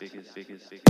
Interacting